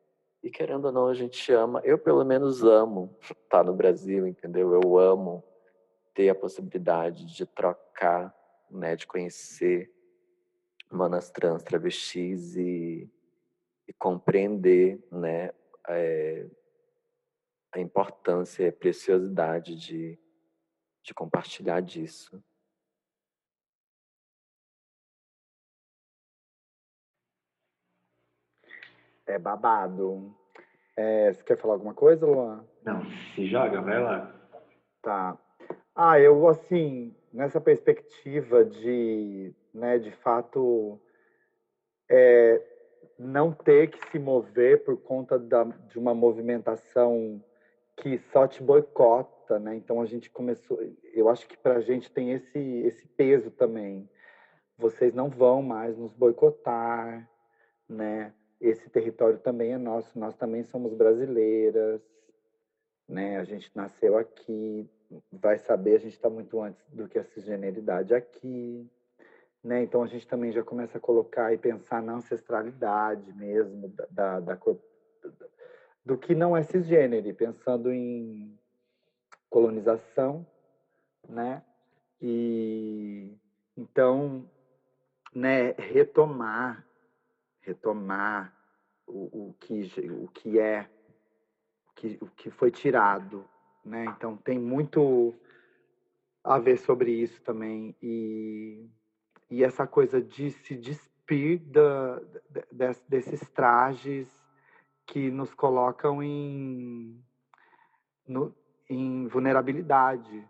E querendo ou não, a gente ama. Eu, pelo menos, amo estar no Brasil, entendeu? Eu amo ter a possibilidade de trocar, né? De conhecer manas trans, travestis e, e compreender, né? É, a importância e a preciosidade de, de compartilhar disso. É babado. É, você quer falar alguma coisa, Luan? Não, se joga, vai lá. Tá. Ah, eu, assim, nessa perspectiva de, né, de fato, é, não ter que se mover por conta da, de uma movimentação que só te boicota, né? Então a gente começou, eu acho que para a gente tem esse esse peso também. Vocês não vão mais nos boicotar, né? Esse território também é nosso, nós também somos brasileiras, né? A gente nasceu aqui, vai saber, a gente está muito antes do que a cisgeneridade aqui, né? Então a gente também já começa a colocar e pensar na ancestralidade mesmo da, da, da do que não é cisgênero, pensando em colonização, né? E então, né, retomar, retomar o, o que o que é o que, o que foi tirado, né? Então tem muito a ver sobre isso também e e essa coisa de se despir da, desses trajes que nos colocam em, no, em vulnerabilidade,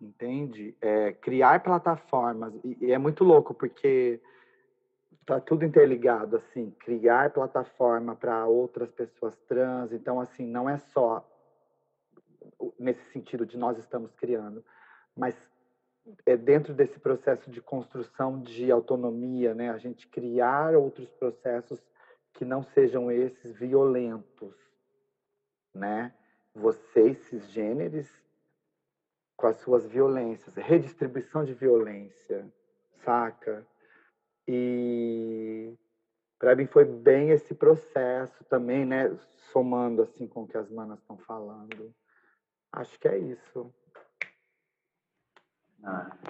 entende? É, criar plataformas, e, e, é muito louco, porque tá tudo interligado, assim, criar plataforma para outras pessoas trans, então, assim, não é só nesse sentido de nós estamos criando, mas é dentro desse processo de construção de autonomia, né, a gente criar outros processos que não sejam esses violentos, né? Vocês cisgêneres com as suas violências, redistribuição de violência, saca? E para mim foi bem esse processo também, né? Somando assim com o que as manas estão falando. Acho que é isso.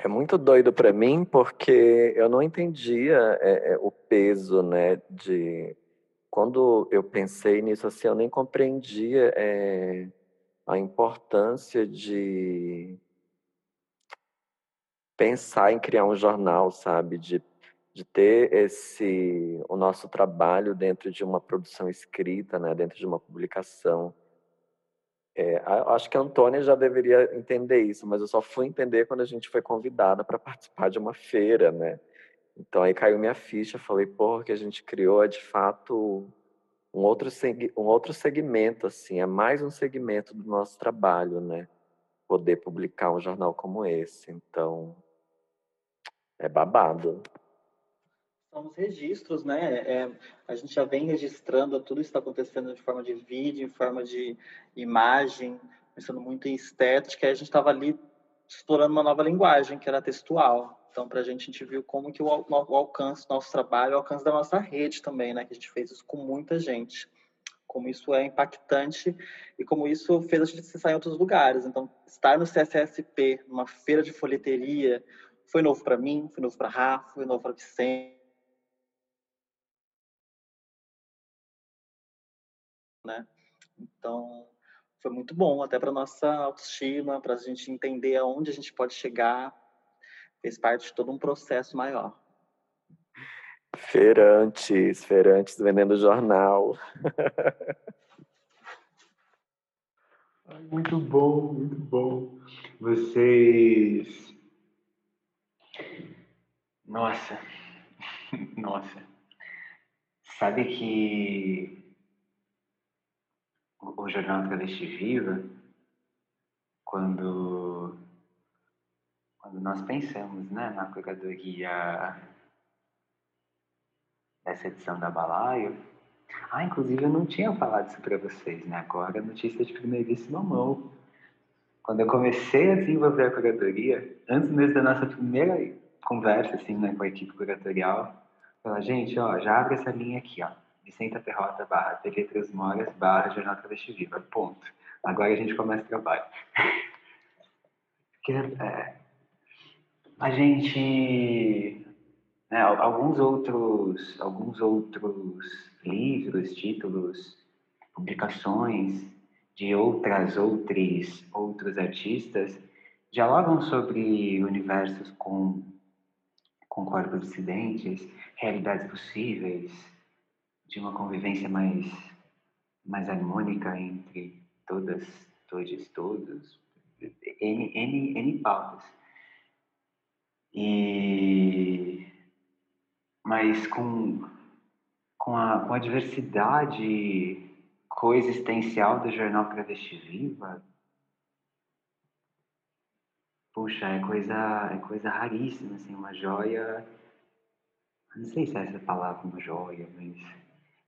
É muito doido para mim porque eu não entendia é, é, o peso, né, de quando eu pensei nisso assim, eu nem compreendia é, a importância de pensar em criar um jornal, sabe, de de ter esse o nosso trabalho dentro de uma produção escrita, né, dentro de uma publicação. É, acho que a Antônia já deveria entender isso, mas eu só fui entender quando a gente foi convidada para participar de uma feira, né? Então aí caiu minha ficha, falei, porra, que a gente criou é de fato um outro, um outro segmento, assim, é mais um segmento do nosso trabalho, né? Poder publicar um jornal como esse. Então, é babado são os registros, né? É, a gente já vem registrando tudo isso está acontecendo de forma de vídeo, em forma de imagem, pensando muito em estética. E a gente estava ali explorando uma nova linguagem, que era textual. Então, para a gente, a gente viu como que o, o alcance do nosso trabalho, o alcance da nossa rede também, né? Que a gente fez isso com muita gente. Como isso é impactante e como isso fez a gente sair em outros lugares. Então, estar no CSSP, numa feira de folheteria, foi novo para mim, foi novo para Rafa, foi novo para Vicente né? Então, foi muito bom, até para nossa autoestima, para a gente entender aonde a gente pode chegar. Fez parte de todo um processo maior. Feirantes, feirantes vendendo jornal. <laughs> muito bom, muito bom. Vocês. Nossa, <laughs> nossa. Sabe que o jornal Travesti Viva, quando, quando nós pensamos né, na curadoria dessa edição da Balaio, ah, inclusive eu não tinha falado isso para vocês, né? Agora notícia de primeiríssima mão. Quando eu comecei a desenvolver a curadoria, antes mesmo da nossa primeira conversa assim, né, com a equipe curatorial, falar, gente, ó, já abre essa linha aqui, ó Vicenta Ferrota barra TV Três Moras barra Jornal Travesti Viva. Ponto. Agora a gente começa o trabalho. Porque, é, a gente... Né, alguns outros alguns outros livros, títulos, publicações de outras outros outros artistas dialogam sobre universos com com corpos dissidentes, realidades possíveis, de uma convivência mais, mais harmônica entre todas, todos, todos, N, N, N pautas. E, mas com, com, a, com a diversidade coexistencial do jornal Travesti Viva, puxa, é coisa, é coisa raríssima, assim, uma joia. Não sei se é essa palavra, uma joia, mas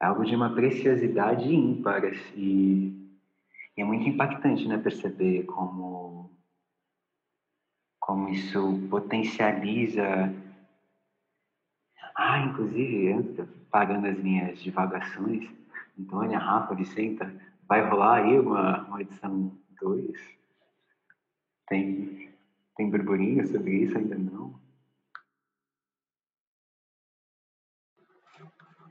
é algo de uma preciosidade ímpar, assim, e, é muito impactante, né, perceber como, como isso potencializa ah, inclusive, pagando as minhas divagações, Antônia, Rafa, Vicenta, vai rolar aí uma, uma edição 2? Tem, tem burburinho sobre isso? Ainda não?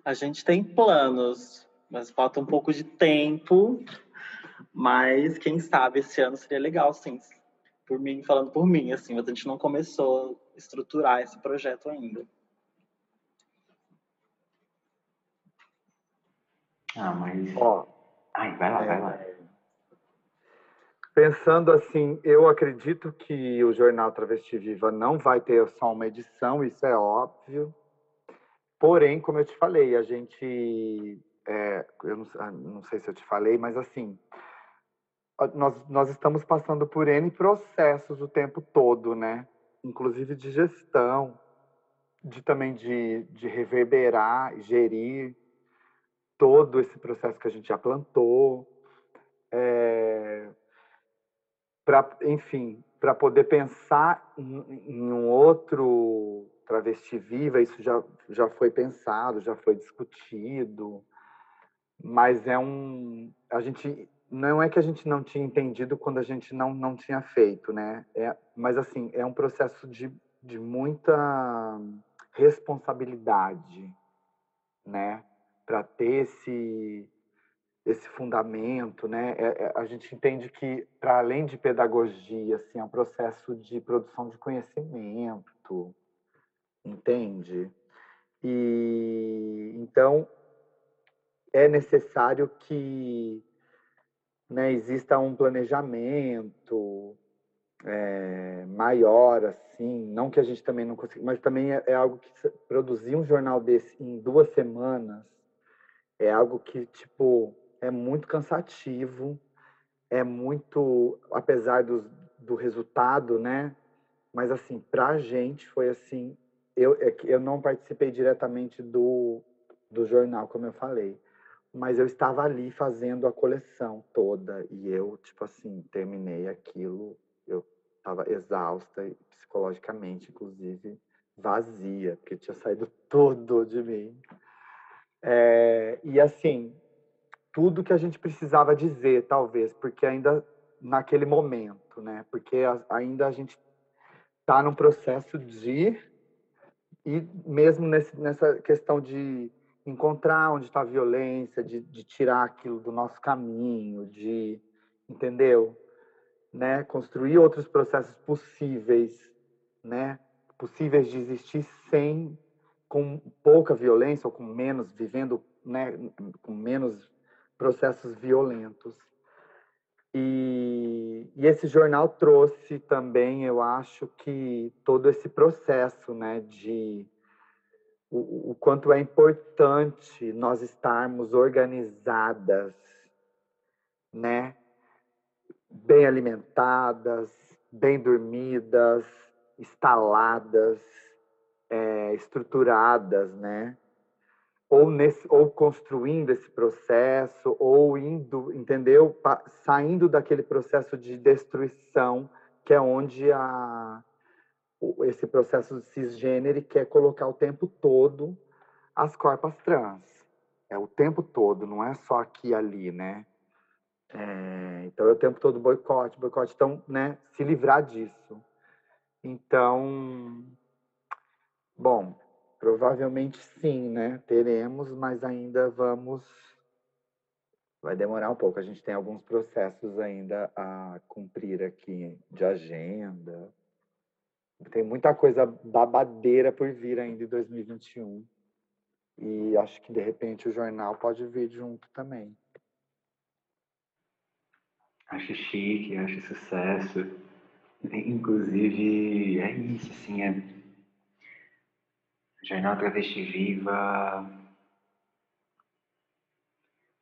A gente tem planos, mas falta um pouco de tempo. Mas quem sabe esse ano seria legal, sim. Por mim, falando por mim, assim, mas a gente não começou a estruturar esse projeto ainda. Ah, mas. Ó, Ai, vai lá, é, vai lá. Pensando assim, eu acredito que o jornal Travesti Viva não vai ter só uma edição, isso é óbvio. Porém, como eu te falei, a gente. É, eu não, ah, não, sei se eu te falei, mas assim. Nós, nós estamos passando por N processos o tempo todo, né? Inclusive de gestão, de também de, de reverberar, gerir todo esse processo que a gente já plantou, é, para, enfim, para poder pensar em, em, um outro travesti viva, isso já, já foi pensado, já foi discutido, mas é um, a gente não é que a gente não tinha entendido quando a gente não, não tinha feito, né? É, mas assim é um processo de, de muita responsabilidade, né? para ter esse esse fundamento, né? É, é, a gente entende que para além de pedagogia, assim, é um processo de produção de conhecimento, entende? E então é necessário que né, exista um planejamento é, maior, assim, não que a gente também não consiga, mas também é, é algo que produzir um jornal desse em duas semanas é algo que, tipo, é muito cansativo, é muito, apesar do, do resultado, né? Mas, assim, pra gente foi assim, eu, é eu não participei diretamente do, do jornal, como eu falei, mas eu estava ali fazendo a coleção toda e eu, tipo assim, terminei aquilo, eu estava exausta, psicologicamente, inclusive, vazia, porque tinha saído <laughs> tudo de mim. É, e assim, tudo que a gente precisava dizer, talvez, porque ainda naquele momento, né? Porque ainda a gente está num processo de e mesmo nesse, nessa questão de encontrar onde está a violência, de, de, tirar aquilo do nosso caminho, de entendeu, né? Construir outros processos possíveis, né? Possíveis de existir sem com pouca violência ou com menos, vivendo né, com menos processos violentos. E, e, esse jornal trouxe também, eu acho que todo esse processo, né, de o, o quanto é importante nós estarmos organizadas, né, bem alimentadas, bem dormidas, instaladas, é, estruturadas, né? Ou, nesse, ou construindo esse processo, ou indo, entendeu? Pa, saindo daquele processo de destruição, que é onde a, esse processo cisgênero quer colocar o tempo todo as corpas trans. É o tempo todo, não é só aqui e ali, né? É, então é o tempo todo boicote, boicote. Então, né, se livrar disso. Então, Bom, provavelmente sim, né? Teremos, mas ainda vamos. Vai demorar um pouco. A gente tem alguns processos ainda a cumprir aqui de agenda. Tem muita coisa babadeira por vir ainda em 2021. E acho que de repente o jornal pode vir junto também. Acho chique, acho sucesso. Inclusive, é isso, assim, é Jornal Travesti Viva,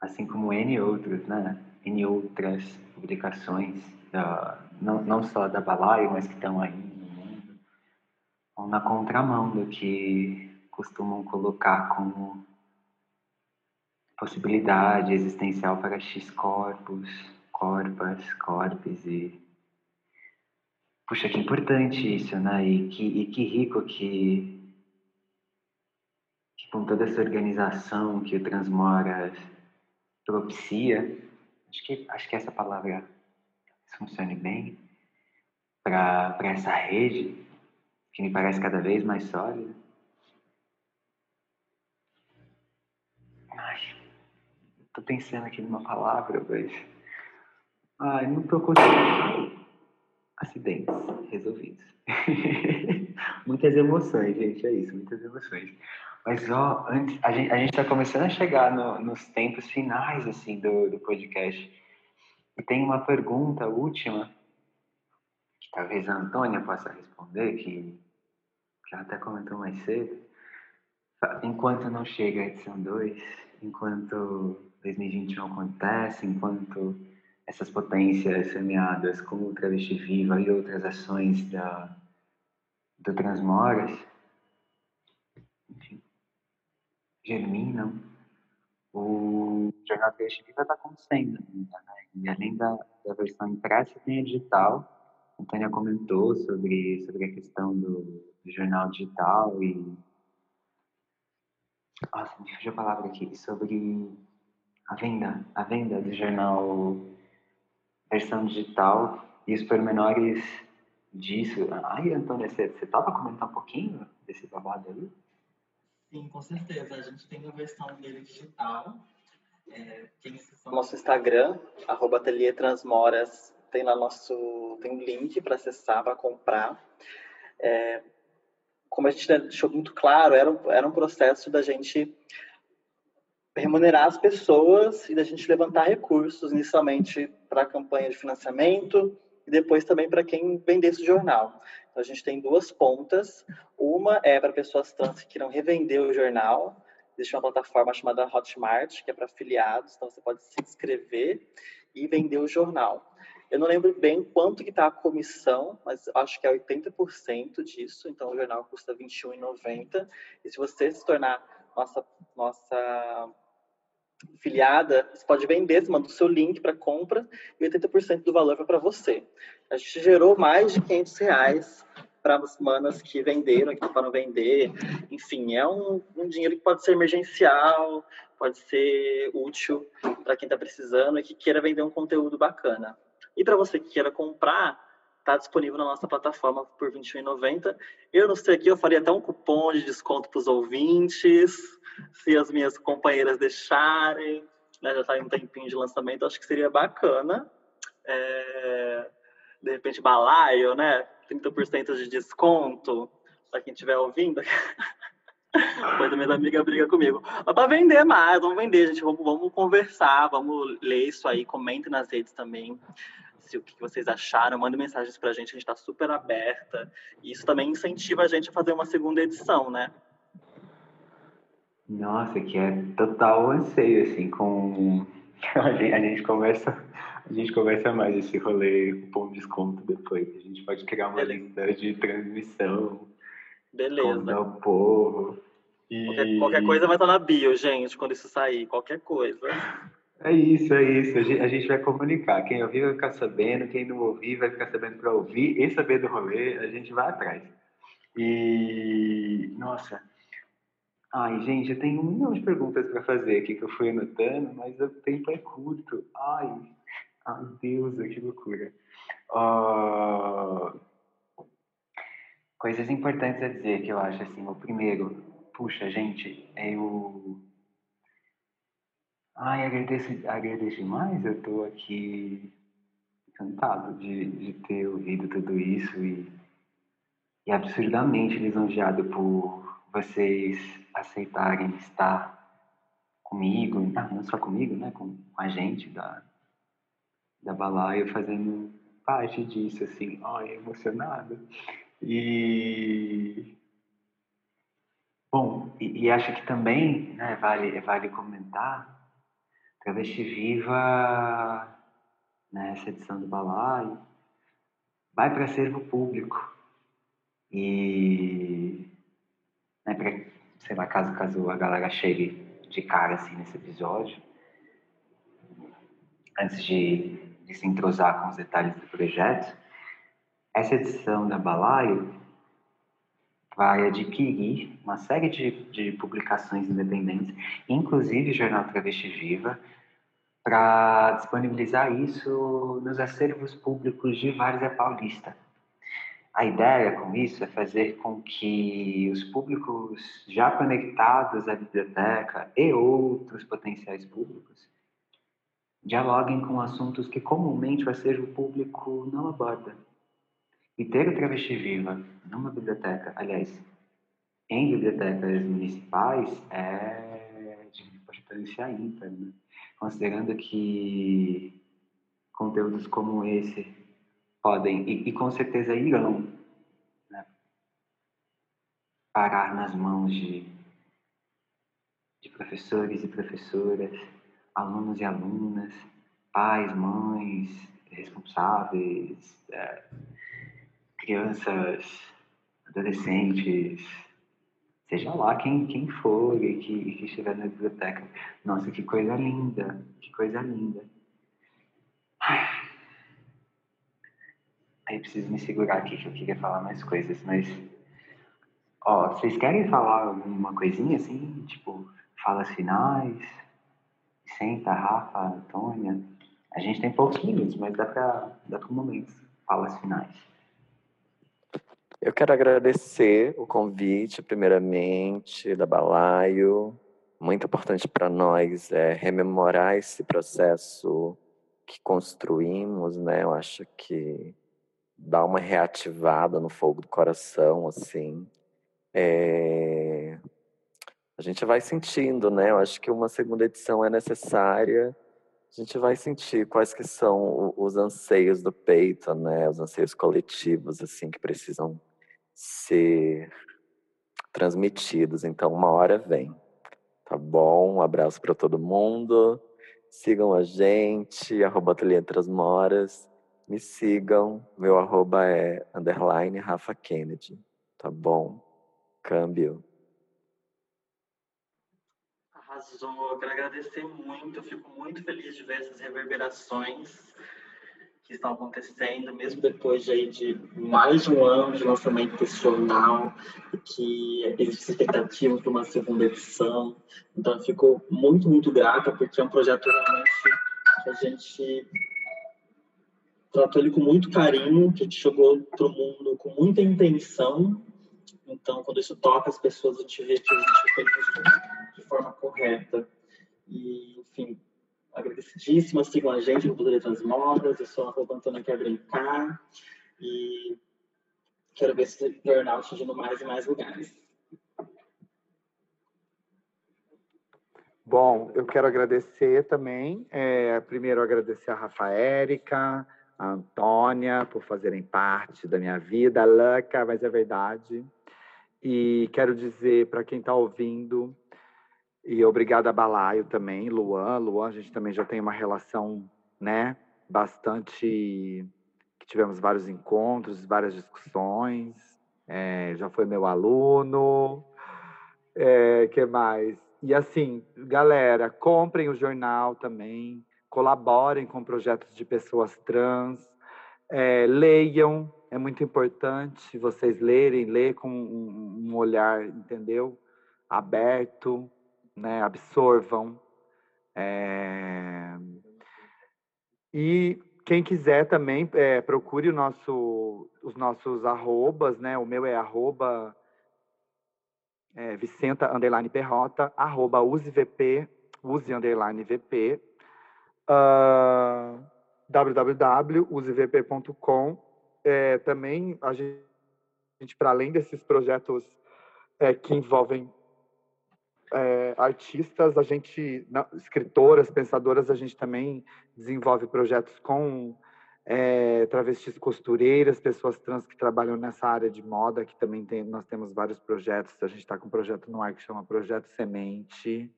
assim como N outros, né? N outras publicações, da, não, não só da Balaio, mas que estão aí no mundo, ou na contramão do que costumam colocar como possibilidade existencial para X corpos, corpas, corpes e puxa que importante isso, né? E que, e que rico que com toda essa organização que o Transmora propicia, acho que acho que essa palavra funcione bem para essa rede que me parece cada vez mais sólida. Ai, tô pensando aqui numa palavra, mas. Ai, não tô conseguindo. Acidentes resolvidos. <laughs> muitas emoções, gente, é isso, muitas emoções. Mas, ó, antes, a gente, a gente tá começando a chegar no, nos tempos finais, assim, do, do podcast. E tem uma pergunta última, que talvez a Antônia possa responder, que que ela até comentou mais cedo, enquanto não chega a edição 2, enquanto 2021 acontece, enquanto essas potências semeadas como o Travesti Viva e outras ações da, do Transmoras, enfim, germinam, o Jornal Travesti Viva está acontecendo ainda, né? E além da, da versão impressa, tem a digital. A Antônia comentou sobre, sobre a questão do, do jornal digital e. Nossa, me fugiu a palavra aqui. Sobre a venda, a venda do jornal versão digital e os pormenores disso. Ai, Antônia, você, você topa comentar um pouquinho desse babado aí? Sim, com certeza. A gente tem a versão dele digital. É, quem nosso Instagram, arroba Ateliê Transmoras, tem lá nosso tem um link para acessar, para comprar. É, como a gente deixou muito claro, era, era um processo da gente remunerar as pessoas e da gente levantar recursos, inicialmente para a campanha de financiamento e depois também para quem vendesse o jornal. Então, a gente tem duas pontas. Uma é para pessoas trans que queiram revender o jornal. Existe uma plataforma chamada Hotmart, que é para afiliados, então você pode se inscrever e vender o jornal. Eu não lembro bem quanto que está a comissão, mas acho que é 80% disso. Então, o jornal custa R$ 21,90. E se você se tornar nossa, nossa filiada, você pode vender, você manda o seu link para compra e 80% do valor vai para você. A gente gerou mais de 500 reais para as manas que venderam, que foram vender. Enfim, é um, um dinheiro que pode ser emergencial, pode ser útil para quem está precisando e que queira vender um conteúdo bacana. E para você que queira comprar, está disponível na nossa plataforma por R$ 21,90. Eu não sei aqui, eu faria até um cupom de desconto para os ouvintes, se as minhas companheiras deixarem. Né, já está em um tempinho de lançamento, acho que seria bacana. É, de repente, balaio, né? 30% de desconto para quem estiver ouvindo. <laughs> Depois a minha amiga briga comigo. Mas para vender mais, vamos vender, gente. Vamos, vamos conversar, vamos ler isso aí. Comentem nas redes também o que vocês acharam, mandem mensagens para a gente, a gente está super aberta. E isso também incentiva a gente a fazer uma segunda edição, né? Nossa, que é total anseio, assim, com... <laughs> A gente, a gente conversa a gente conversa mais esse rolê com desconto depois. A gente pode criar uma lista de transmissão. Beleza. o povo. E... Qualquer, qualquer, coisa vai estar na bio, gente, quando isso sair. Qualquer coisa. <laughs> É isso, é isso. A gente, vai comunicar. Quem ouvir vai ficar sabendo, quem não ouvir vai ficar sabendo para ouvir e saber do rolê, a gente vai atrás. E, nossa. Ai, gente, eu tenho um milhão de perguntas para fazer aqui que eu fui anotando, mas o tempo é curto. Ai, ai Deus, que loucura. Uh, coisas importantes a dizer que eu acho assim. O primeiro, puxa, gente, eu Ai, agradeço, agradeço demais. Eu estou aqui encantado de, de ter ouvido tudo isso e, e absurdamente lisonjeado por vocês aceitarem estar comigo, não, não só comigo, né, com, a gente da, da Balaio, fazendo parte disso, assim, ai, emocionado. E bom, e, e, acho que também, né, vale, vale comentar Travesti Viva, nessa né, edição do Balaio, vai para acervo público. E, né, pra, sei lá, caso, caso a galera chegue de cara assim nesse episódio, antes de, de se entrosar com os detalhes do projeto, essa edição da Balaio vai adquirir uma série de, de publicações independentes, inclusive Jornal Travesti Viva, para disponibilizar isso nos acervos públicos de Várzea Paulista. A ideia com isso é fazer com que os públicos já conectados à biblioteca e outros potenciais públicos dialoguem com assuntos que comumente o acervo público não aborda. E ter o Travesti Viva numa biblioteca, aliás, em bibliotecas municipais, é de importância ímpar, né? Considerando que conteúdos como esse podem, e, e com certeza irão, né, parar nas mãos de, de professores e professoras, alunos e alunas, pais, mães, responsáveis, é, crianças, adolescentes, seja lá quem, quem for e que, que estiver na biblioteca. Nossa, que coisa linda, que coisa linda. Aí preciso me segurar aqui que eu queria falar mais coisas, mas. Ó, vocês querem falar alguma coisinha assim? Tipo, falas finais? Senta, Rafa, Antônia. A gente tem poucos minutos, mas dá para dá para um momento. Falas finais. Eu quero agradecer o convite, primeiramente, da Balaio. Muito importante para nós é rememorar esse processo que construímos, né? Eu acho que dá uma reativada no fogo do coração, assim. É... A gente vai sentindo, né? Eu acho que uma segunda edição é necessária. A gente vai sentir quais que são os anseios do peito, né? Os anseios coletivos, assim, que precisam ser transmitidos. Então, uma hora vem. Tá bom? Um abraço para todo mundo. Sigam a gente, arroba Moras. Me sigam, meu arroba é underline Rafa Kennedy, tá bom? Câmbio. Arrasou, eu quero agradecer muito, eu fico muito feliz de ver essas reverberações que estão acontecendo, mesmo depois de, aí, de mais de um ano de lançamento profissional, que existe expectativa para uma segunda edição. Então, eu fico muito, muito grata, porque é um projeto realmente que a gente tratou ele com muito carinho, que chegou para o mundo com muita intenção. Então, quando isso toca as pessoas, a gente vê que a gente fez isso de forma correta. E, enfim, agradecidíssima. Sigam a gente no Poder das Modas. Eu sou a Roupa Antônia Quer Brincar. E quero ver esse jornal surgindo mais e mais lugares. Bom, eu quero agradecer também. É, primeiro, agradecer a Rafa Érica, a Antônia por fazerem parte da minha vida, louca, mas é verdade. E quero dizer para quem está ouvindo, e obrigada a Balaio também, Luan. Luan, a gente também já tem uma relação, né, bastante. que tivemos vários encontros, várias discussões. É, já foi meu aluno. É, que mais? E assim, galera, comprem o jornal também colaborem com projetos de pessoas trans, é, leiam, é muito importante vocês lerem, ler com um, um olhar, entendeu? Aberto, né? absorvam. É... E quem quiser também, é, procure nosso, os nossos arrobas, né? O meu é arroba é, Vicenta underline Perrota, arroba usevp, use underline VP, uh, www.usevp.com. É, também a gente, para além desses projetos é, que envolvem é, artistas, a gente, escritoras, pensadoras, a gente também desenvolve projetos com é, travestis costureiras, pessoas trans que trabalham nessa área de moda, que também tem, nós temos vários projetos. A gente está com um projeto no ar que chama Projeto Semente,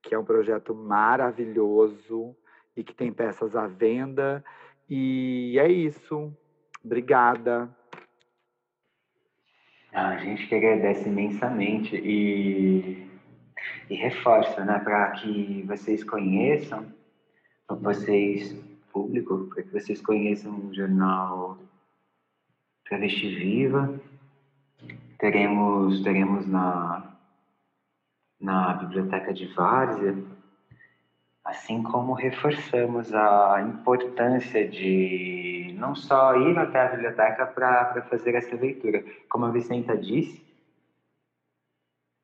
que é um projeto maravilhoso, e que tem peças à venda. E é isso. Obrigada. A gente que agradece imensamente e, e reforça, né, para que vocês conheçam, vocês, público, para que vocês conheçam o jornal Travesti Viva. Teremos, teremos na, na Biblioteca de Várzea, assim como reforçamos a importância de não só ir até a biblioteca para fazer essa leitura. Como a Vicenta disse,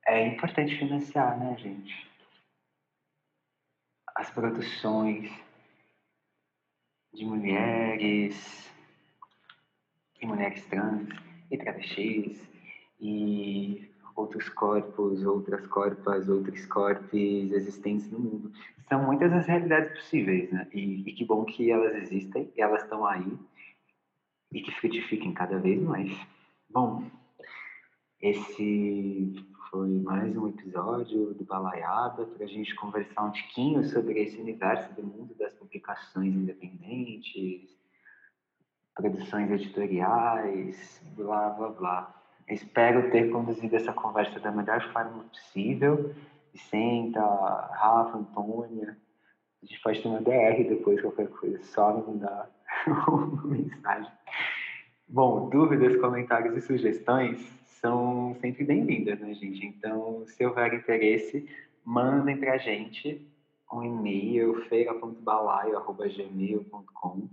é importante financiar, né, gente? As produções de mulheres e mulheres trans e travestis e outros corpos, outras corpas, outros corpos existentes no mundo. São muitas as realidades possíveis, né? E, e que bom que elas existem, elas estão aí e que frutifiquem cada vez mais. Bom, esse foi mais um episódio do Balaiada para a gente conversar um tiquinho sobre esse universo do mundo das publicações independentes, produções editoriais, blá blá blá. Espero ter conduzido essa conversa da melhor forma possível. Vicenta, Rafa, Antônia, a gente pode ter uma DR depois, qualquer coisa, só me mandar <laughs> uma mensagem. Bom, dúvidas, comentários e sugestões são sempre bem-vindas, né, gente? Então, se houver interesse, mandem para a gente um e-mail, feira.balaio.gmail.com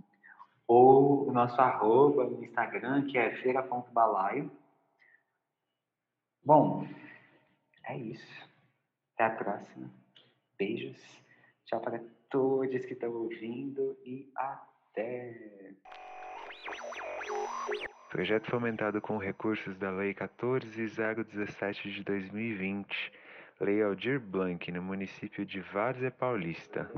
ou o nosso arroba no Instagram, que é feira.balaio. Bom, é isso. Até a próxima. Beijos. Tchau para todos que estão ouvindo e até! Projeto fomentado com recursos da Lei 14017 de 2020, Lei Aldir Blanc, no município de Várzea Paulista.